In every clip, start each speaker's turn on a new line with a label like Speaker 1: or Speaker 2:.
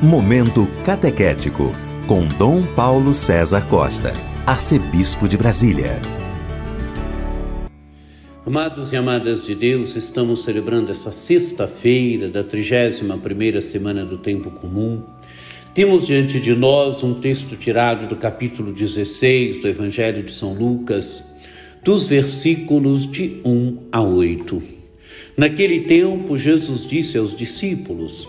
Speaker 1: Momento Catequético, com Dom Paulo César Costa, Arcebispo de Brasília.
Speaker 2: Amados e amadas de Deus, estamos celebrando essa sexta-feira da 31ª semana do Tempo Comum. Temos diante de nós um texto tirado do capítulo 16 do Evangelho de São Lucas, dos versículos de 1 a 8. Naquele tempo, Jesus disse aos discípulos: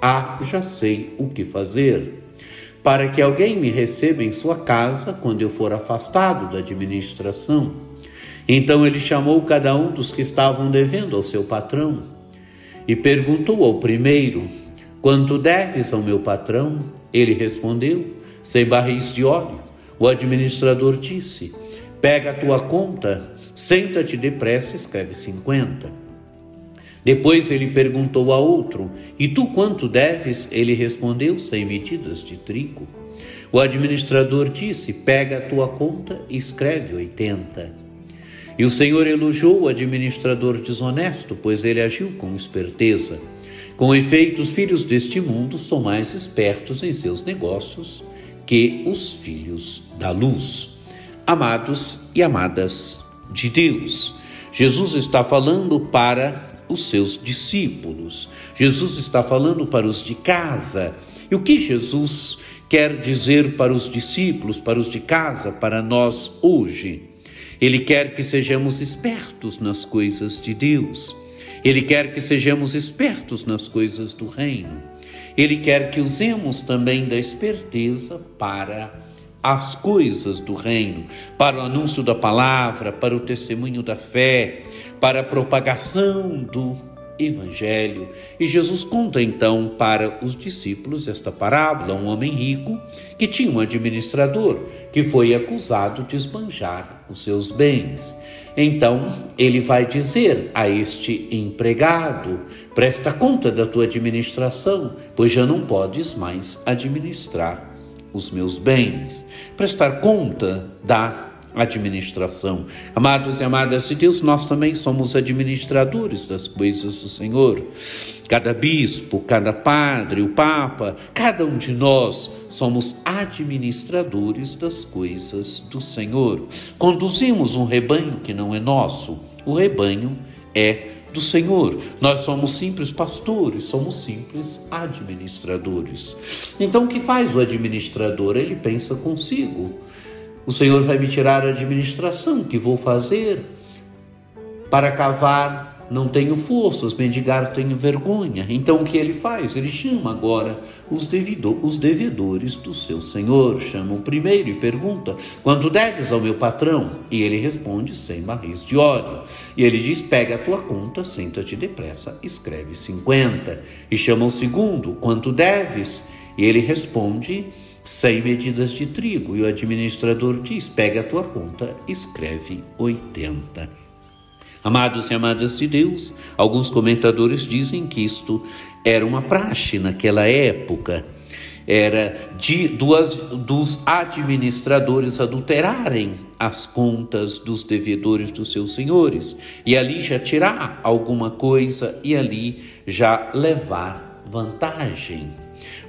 Speaker 2: Ah, já sei o que fazer. Para que alguém me receba em sua casa quando eu for afastado da administração. Então ele chamou cada um dos que estavam devendo ao seu patrão e perguntou ao primeiro: Quanto deves ao meu patrão? Ele respondeu: Cem barris de óleo. O administrador disse: Pega a tua conta, senta-te depressa, escreve cinquenta. Depois ele perguntou a outro: E tu quanto deves? Ele respondeu: Cem medidas de trigo. O administrador disse: Pega a tua conta e escreve oitenta. E o Senhor elogiou o administrador desonesto, pois ele agiu com esperteza. Com efeito, os filhos deste mundo são mais espertos em seus negócios que os filhos da luz. Amados e amadas de Deus, Jesus está falando para os seus discípulos, Jesus está falando para os de casa. E o que Jesus quer dizer para os discípulos, para os de casa, para nós hoje? Ele quer que sejamos espertos nas coisas de Deus. Ele quer que sejamos espertos nas coisas do reino. Ele quer que usemos também da esperteza para as coisas do reino, para o anúncio da palavra, para o testemunho da fé, para a propagação do evangelho. E Jesus conta então para os discípulos esta parábola: um homem rico que tinha um administrador que foi acusado de esbanjar os seus bens. Então ele vai dizer a este empregado: presta conta da tua administração, pois já não podes mais administrar os meus bens. Prestar conta da administração. Amados e amadas de Deus, nós também somos administradores das coisas do Senhor. Cada bispo, cada padre, o Papa, cada um de nós somos administradores das coisas do Senhor. Conduzimos um rebanho que não é nosso, o rebanho é do Senhor. Nós somos simples pastores, somos simples administradores. Então, o que faz o administrador? Ele pensa consigo o Senhor vai me tirar a administração, que vou fazer? Para cavar não tenho forças, mendigar tenho vergonha. Então o que ele faz? Ele chama agora os, devido, os devedores do seu senhor. Chama o primeiro e pergunta: Quanto deves ao meu patrão? E ele responde: Cem barris de óleo. E ele diz: Pega a tua conta, senta-te depressa, escreve cinquenta. E chama o segundo: Quanto deves? E ele responde: 100 medidas de trigo. E o administrador diz: pega a tua conta, escreve 80. Amados e amadas de Deus, alguns comentadores dizem que isto era uma praxe naquela época. Era de duas, dos administradores adulterarem as contas dos devedores dos seus senhores e ali já tirar alguma coisa e ali já levar vantagem.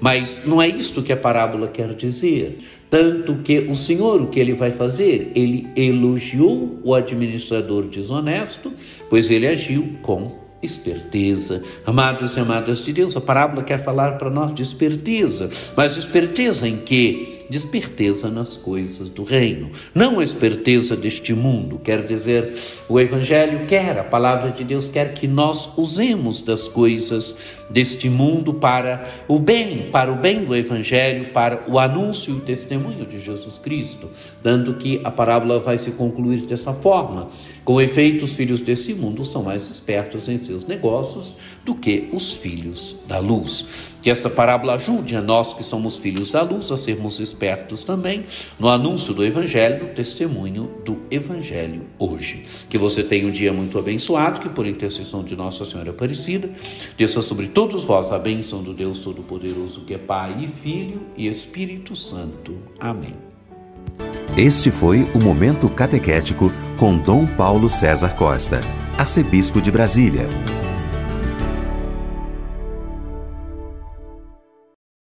Speaker 2: Mas não é isto que a parábola quer dizer. Tanto que o Senhor, o que ele vai fazer? Ele elogiou o administrador desonesto, pois ele agiu com esperteza. Amados e amadas de Deus, a parábola quer falar para nós de esperteza, mas esperteza em que? De esperteza nas coisas do reino, não a esperteza deste mundo. Quer dizer, o Evangelho quer, a palavra de Deus quer que nós usemos das coisas deste mundo para o bem, para o bem do Evangelho, para o anúncio e o testemunho de Jesus Cristo, dando que a parábola vai se concluir dessa forma. Com efeito, os filhos desse mundo são mais espertos em seus negócios do que os filhos da luz. Que esta parábola ajude a nós que somos filhos da luz a sermos espertos também no anúncio do Evangelho, no testemunho do Evangelho hoje. Que você tenha um dia muito abençoado, que por intercessão de Nossa Senhora Aparecida, desça sobre todos vós a bênção do Deus Todo-Poderoso, que é Pai e Filho e Espírito Santo. Amém.
Speaker 1: Este foi o Momento Catequético com Dom Paulo César Costa, arcebispo de Brasília.